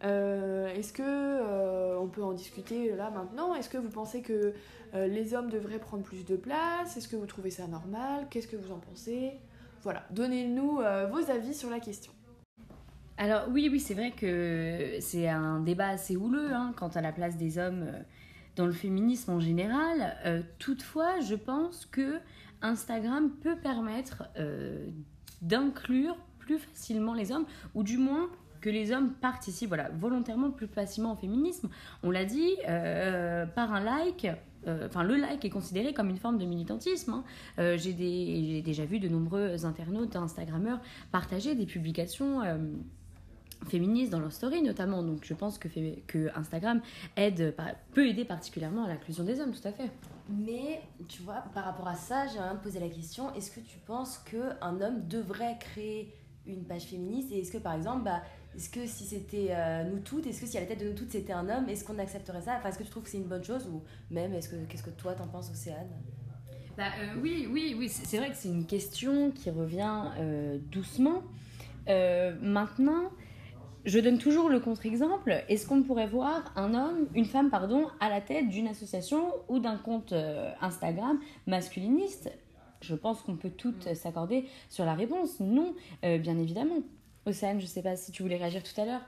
Est-ce que on peut en discuter là maintenant? Est-ce que vous pensez que les hommes devraient prendre plus de place? Est-ce que vous trouvez ça normal? Qu'est-ce que vous en pensez? Voilà, donnez-nous vos avis sur la question. Alors oui, oui, c'est vrai que c'est un débat assez houleux hein, quant à la place des hommes euh, dans le féminisme en général. Euh, toutefois, je pense que Instagram peut permettre euh, d'inclure plus facilement les hommes, ou du moins que les hommes participent volontairement plus facilement au féminisme. On l'a dit, par un like, enfin le like est considéré comme une forme de militantisme. Hein. J'ai déjà vu de nombreux internautes, Instagrammeurs partager des publications féministes dans leur story notamment. Donc je pense que, Instagram aide, peut aider particulièrement à l'inclusion des hommes, tout à fait. Mais tu vois, par rapport à ça, j'ai même posé la question, est-ce que tu penses qu'un homme devrait créer une page féministe? Et est-ce que par exemple, bah, est-ce que si c'était euh, nous toutes, est-ce que si à la tête de nous toutes c'était un homme, est-ce qu'on accepterait ça? Enfin, est-ce que tu trouves que c'est une bonne chose Ou même, est-ce que, qu'est-ce que toi t'en penses, Océane? Bah, euh, Oui, oui, oui, c'est vrai que c'est une question qui revient euh, doucement. maintenant, je donne toujours le contre-exemple. Est-ce qu'on pourrait voir un homme, une femme, pardon, à la tête d'une association ou d'un compte Instagram masculiniste? Je pense qu'on peut toutes s'accorder sur la réponse. Non, bien évidemment. Océane, je ne sais pas si tu voulais réagir tout à l'heure.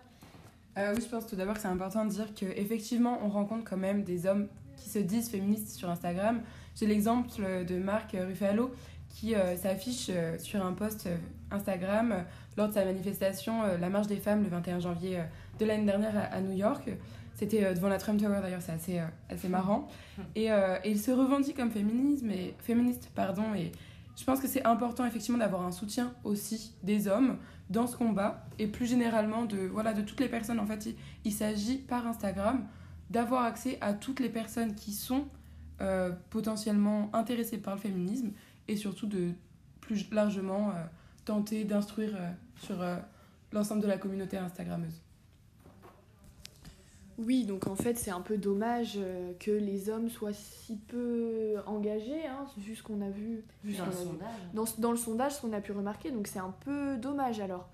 Euh, oui, je pense tout d'abord que c'est important de dire qu'effectivement, on rencontre quand même des hommes qui se disent féministes sur Instagram. J'ai l'exemple de Marc Ruffalo qui s'affiche sur un post Instagram lors de sa manifestation, euh, la marche des femmes, le 21 janvier euh, de l'année dernière à, New York. C'était euh, devant la Trump Tower d'ailleurs, c'est assez, assez marrant. Et, il se revendique comme féminisme et, féministe. Pardon, et je pense que c'est important effectivement d'avoir un soutien aussi des hommes dans ce combat et plus généralement de, voilà, de toutes les personnes. En fait, il, s'agit par Instagram d'avoir accès à toutes les personnes qui sont potentiellement intéressées par le féminisme et surtout de plus largement tenter d'instruire sur euh, l'ensemble de la communauté Instagrammeuse. Oui, donc en fait, c'est un peu dommage euh, que les hommes soient si peu engagés. Hein, c'est juste qu'on a vu. dans, le sondage. Dans, le sondage, ce qu'on a pu remarquer. Donc c'est un peu dommage alors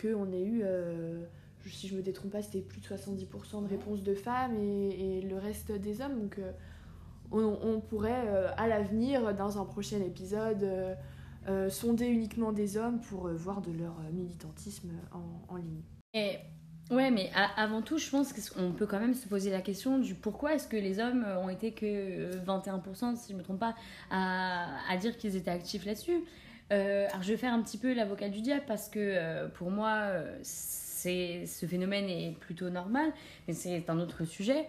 qu'on ait eu, euh, si je me détrompe pas, c'était plus de 70% de réponses de femmes et, le reste des hommes. Donc on, pourrait à l'avenir, dans un prochain épisode, euh, sonder uniquement des hommes pour euh, voir de leur euh, militantisme en, ligne. Et, ouais, mais avant tout, je pense qu'on peut quand même se poser la question du pourquoi est-ce que les hommes ont été que 21%, si je ne me trompe pas, à, dire qu'ils étaient actifs là-dessus. alors je vais faire un petit peu l'avocat du diable parce que pour moi, c'est, ce phénomène est plutôt normal, mais c'est un autre sujet.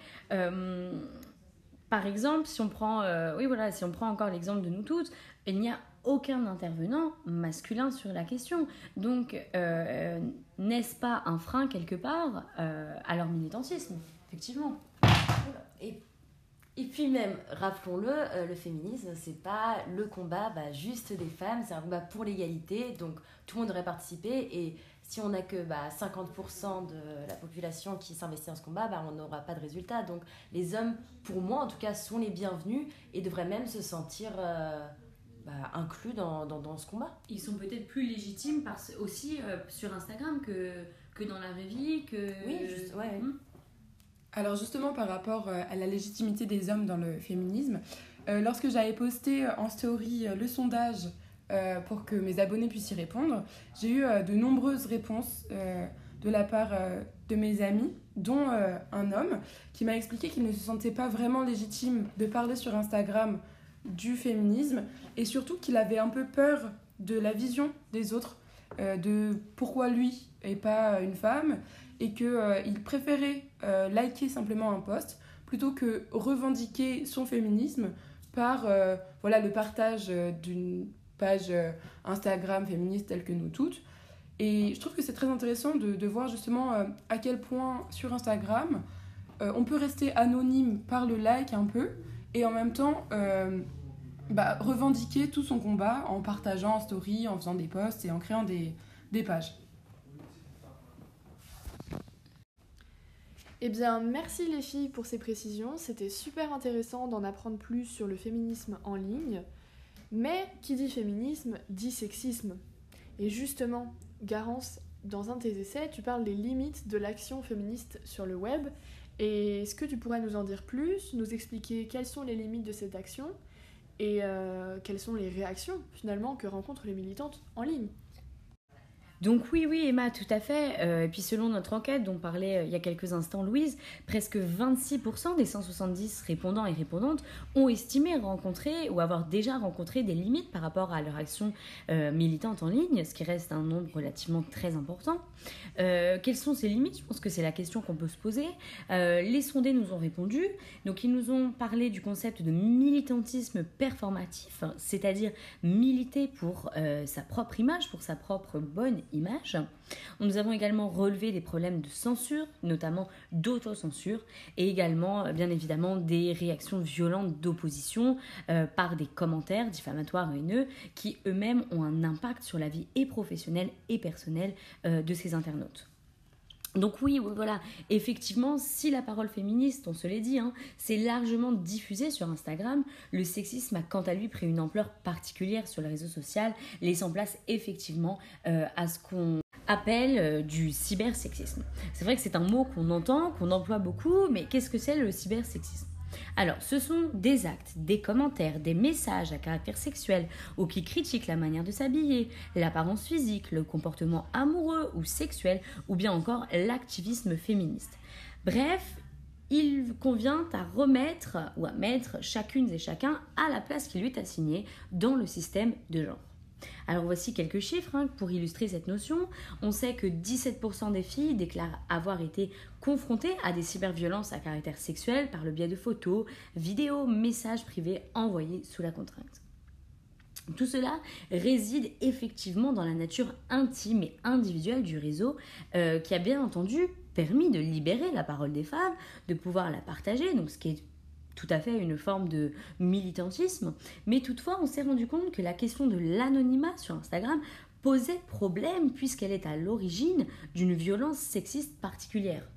par exemple, si on prend, oui voilà, si on prend encore l'exemple de nous toutes, il n'y a aucun intervenant masculin sur la question. Donc, euh, n'est-ce pas un frein quelque part euh, à leur militantisme Effectivement. Et, puis même, rappelons-le, euh, le féminisme, c'est pas le combat bah, juste des femmes, c'est un combat pour l'égalité, donc tout le monde devrait participer. Et si on n'a que bah, 50% de la population qui s'investit dans ce combat, bah, on n'aura pas de résultat. Donc les hommes, pour moi en tout cas, sont les bienvenus et devraient même se sentir bah, inclus dans, dans, ce combat. Ils sont peut-être plus légitimes aussi euh, sur Instagram que, que dans la vraie vie. Que... Oui, juste, ouais. Hmm. Alors justement par rapport à la légitimité des hommes dans le féminisme, lorsque j'avais posté en story le sondage pour que mes abonnés puissent y répondre, j'ai eu de nombreuses réponses de la part de mes amis, dont un homme, qui m'a expliqué qu'il ne se sentait pas vraiment légitime de parler sur Instagram du féminisme et surtout qu'il avait un peu peur de la vision des autres, euh, de pourquoi lui et pas une femme, et qu'il euh, préférait euh, liker simplement un post plutôt que revendiquer son féminisme par voilà, le partage d'une page Instagram féministe telle que nous toutes. Et je trouve que c'est très intéressant de, de voir justement à quel point sur Instagram, on peut rester anonyme par le like un peu, et en même temps bah, revendiquer tout son combat en partageant en story, en faisant des posts et en créant des, des pages. Eh bien, merci les filles pour ces précisions. C'était super intéressant d'en apprendre plus sur le féminisme en ligne. Mais qui dit féminisme dit sexisme. Et justement, Garance, dans un de tes essais, tu parles des limites de l'action féministe sur le web. Et est-ce que tu pourrais nous en dire plus, nous expliquer quelles sont les limites de cette action et euh, quelles sont les réactions finalement que rencontrent les militantes en ligne? Donc oui, oui, Emma, tout à fait. Euh, et puis selon notre enquête dont parlait euh, il y a quelques instants Louise, presque 26% des 170 répondants et répondantes ont estimé rencontrer ou avoir déjà rencontré des limites par rapport à leur action euh, militante en ligne, ce qui reste un nombre relativement très important. quelles sont ces limites? Je pense que c'est la question qu'on peut se poser. les sondés nous ont répondu. Donc ils nous ont parlé du concept de militantisme performatif, c'est-à-dire militer pour sa propre image, pour sa propre bonne image. Nous avons également relevé des problèmes de censure, notamment d'autocensure, et également, euh, bien évidemment, des réactions violentes d'opposition euh, par des commentaires diffamatoires haineux qui eux-mêmes ont un impact sur la vie et professionnelle et personnelle euh, de ces internautes. Donc oui, voilà, effectivement, si la parole féministe, on se l'est dit, hein, c'est largement diffusé sur Instagram, le sexisme a quant à lui pris une ampleur particulière sur le réseau social, laissant place effectivement euh, à ce qu'on appelle euh, du cybersexisme. C'est vrai que c'est un mot qu'on entend, qu'on emploie beaucoup, mais qu'est-ce que c'est le cybersexisme? Alors, ce sont des actes, des commentaires, des messages à caractère sexuel ou qui critiquent la manière de s'habiller, l'apparence physique, le comportement amoureux ou sexuel ou bien encore l'activisme féministe. Bref, il convient à remettre ou à mettre chacune et chacun à la place qui lui est assignée dans le système de genre. Alors voici quelques chiffres hein, pour illustrer cette notion. On sait que 17% des filles déclarent avoir été confrontées à des cyberviolences à caractère sexuel par le biais de photos, vidéos, messages privés envoyés sous la contrainte. Tout cela réside effectivement dans la nature intime et individuelle du réseau euh, qui a bien entendu permis de libérer la parole des femmes, de pouvoir la partager, donc tout à fait une forme de militantisme, mais toutefois on s'est rendu compte que la question de l'anonymat sur Instagram posait problème puisqu'elle est à l'origine d'une violence sexiste particulière.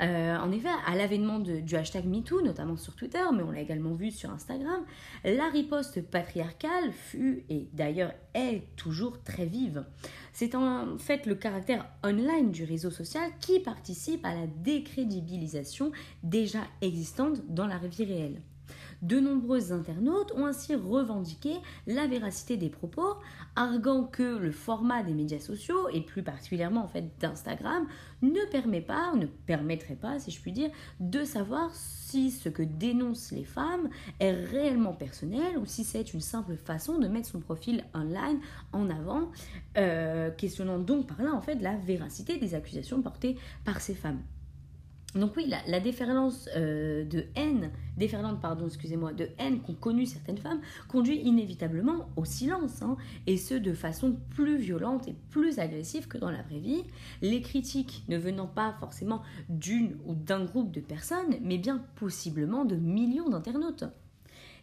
Euh, en effet, à l'avènement du hashtag MeToo, notamment sur Twitter, mais on l'a également vu sur Instagram, la riposte patriarcale fut et d'ailleurs est toujours très vive. C'est en fait le caractère online du réseau social qui participe à la décrédibilisation déjà existante dans la vie réelle. De nombreux internautes ont ainsi revendiqué la véracité des propos, arguant que le format des médias sociaux, et plus particulièrement en fait d'Instagram, ne permet pas, ne permettrait pas, si je puis dire, de savoir si ce que dénoncent les femmes est réellement personnel ou si c'est une simple façon de mettre son profil online en avant, euh, questionnant donc par là en fait la véracité des accusations portées par ces femmes. Donc oui, la, déferlance euh, de haine, déferlante pardon, excusez-moi, de haine qu'ont connue certaines femmes conduit inévitablement au silence, hein, et ce de façon plus violente et plus agressive que dans la vraie vie. Les critiques ne venant pas forcément d'une ou d'un groupe de personnes, mais bien possiblement de millions d'internautes.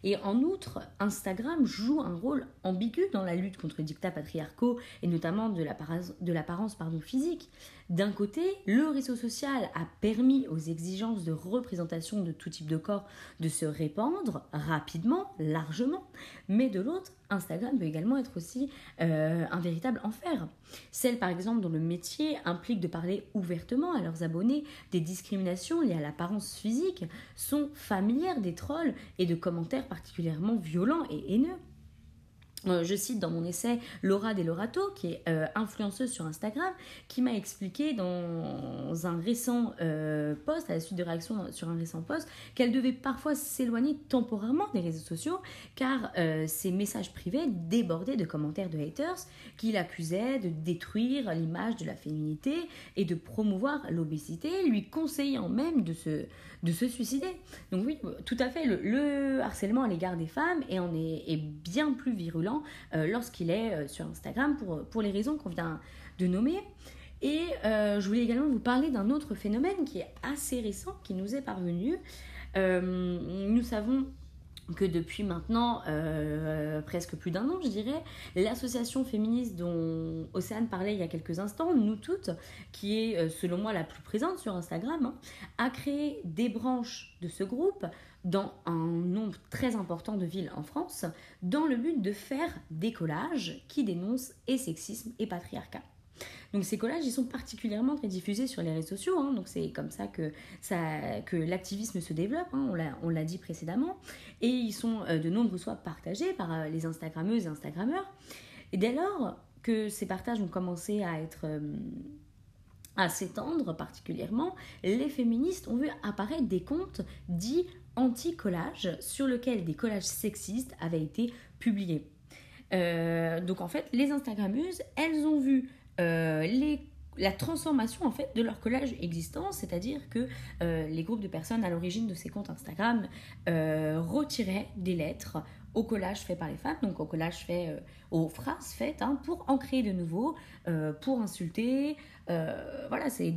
Et en outre, Instagram joue un rôle ambigu dans la lutte contre les dictats patriarcaux et notamment de l'apparence physique. D'un côté, le réseau social a permis aux exigences de représentation de tout type de corps de se répandre rapidement, largement, mais de l'autre, Instagram peut également être aussi euh, un véritable enfer. Celles par exemple dont le métier implique de parler ouvertement à leurs abonnés des discriminations liées à l'apparence physique sont familières des trolls et de commentaires particulièrement violents et haineux. Euh, je cite dans mon essai Laura Delorato, qui est euh, influenceuse sur Instagram, qui m'a expliqué dans un récent euh, post, à la suite de réactions sur un récent post, qu'elle devait parfois s'éloigner temporairement des réseaux sociaux, car ses messages privés débordaient de commentaires de haters qui l'accusaient de détruire l'image de la féminité et de promouvoir l'obésité, lui conseillant même de se, de se suicider. Donc oui, tout à fait, le, harcèlement à l'égard des femmes est bien plus virulent euh, lorsqu'il est euh, sur Instagram pour, les raisons qu'on vient de nommer. Et euh, je voulais également vous parler d'un autre phénomène qui est assez récent, qui nous est parvenu. nous savons que depuis maintenant presque plus d'un an, je dirais, l'association féministe dont Océane parlait il y a quelques instants, Nous Toutes, qui est selon moi la plus présente sur Instagram, hein, a créé des branches de ce groupe dans un nombre très important de villes en France, dans le but de faire des collages qui dénoncent et sexisme et patriarcat. Donc ces collages, ils sont particulièrement très diffusés sur les réseaux sociaux, hein. donc c'est comme ça que, ça, que l'activisme se développe, hein. on l'a dit précédemment, et ils sont euh, de nombreux fois partagés par euh, les Instagrammeuses et Instagrammeurs. Et dès lors que ces partages ont commencé à être... Euh, à s'étendre particulièrement, les féministes ont vu apparaître des comptes dits anti-collage sur lequel des collages sexistes avaient été publiés. Euh, donc en fait, les Instagrammeuses, elles ont vu euh, les, la transformation en fait de leur collage existant, c'est-à-dire que euh, les groupes de personnes à l'origine de ces comptes Instagram retiraient des lettres au collage fait par les femmes, donc au collage fait, aux phrases faites, hein, pour en créer de nouveaux, pour insulter. voilà, c'est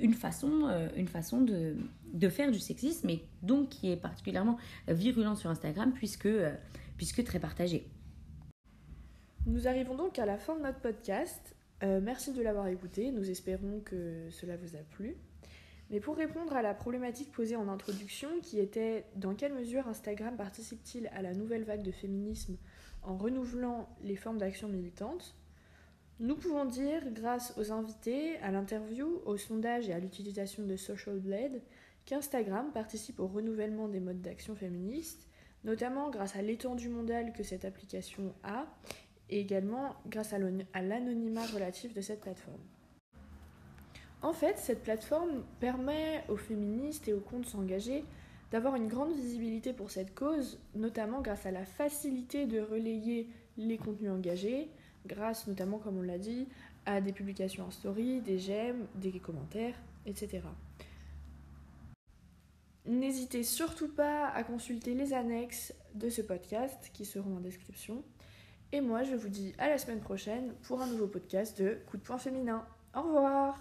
une façon, une façon de, de faire du sexisme et donc qui est particulièrement virulent sur Instagram puisque, euh, puisque très partagé. Nous arrivons donc à la fin de notre podcast. Euh, merci de l'avoir écouté. Nous espérons que cela vous a plu. Mais pour répondre à la problématique posée en introduction, qui était dans quelle mesure Instagram participe-t-il à la nouvelle vague de féminisme en renouvelant les formes d'action militantes, nous pouvons dire, grâce aux invités, à l'interview, au sondage et à l'utilisation de Social Blade, qu'Instagram participe au renouvellement des modes d'action féministes, notamment grâce à l'étendue mondiale que cette application a, et également grâce à l'anonymat relatif de cette plateforme. En fait, cette plateforme permet aux féministes et aux comptes s'engager d'avoir une grande visibilité pour cette cause, notamment grâce à la facilité de relayer les contenus engagés, grâce notamment, comme on l'a dit, à des publications en story, des j'aime, des commentaires, etc. N'hésitez surtout pas à consulter les annexes de ce podcast qui seront en description. Et moi, je vous dis à la semaine prochaine pour un nouveau podcast de Coup de poing féminin. Au revoir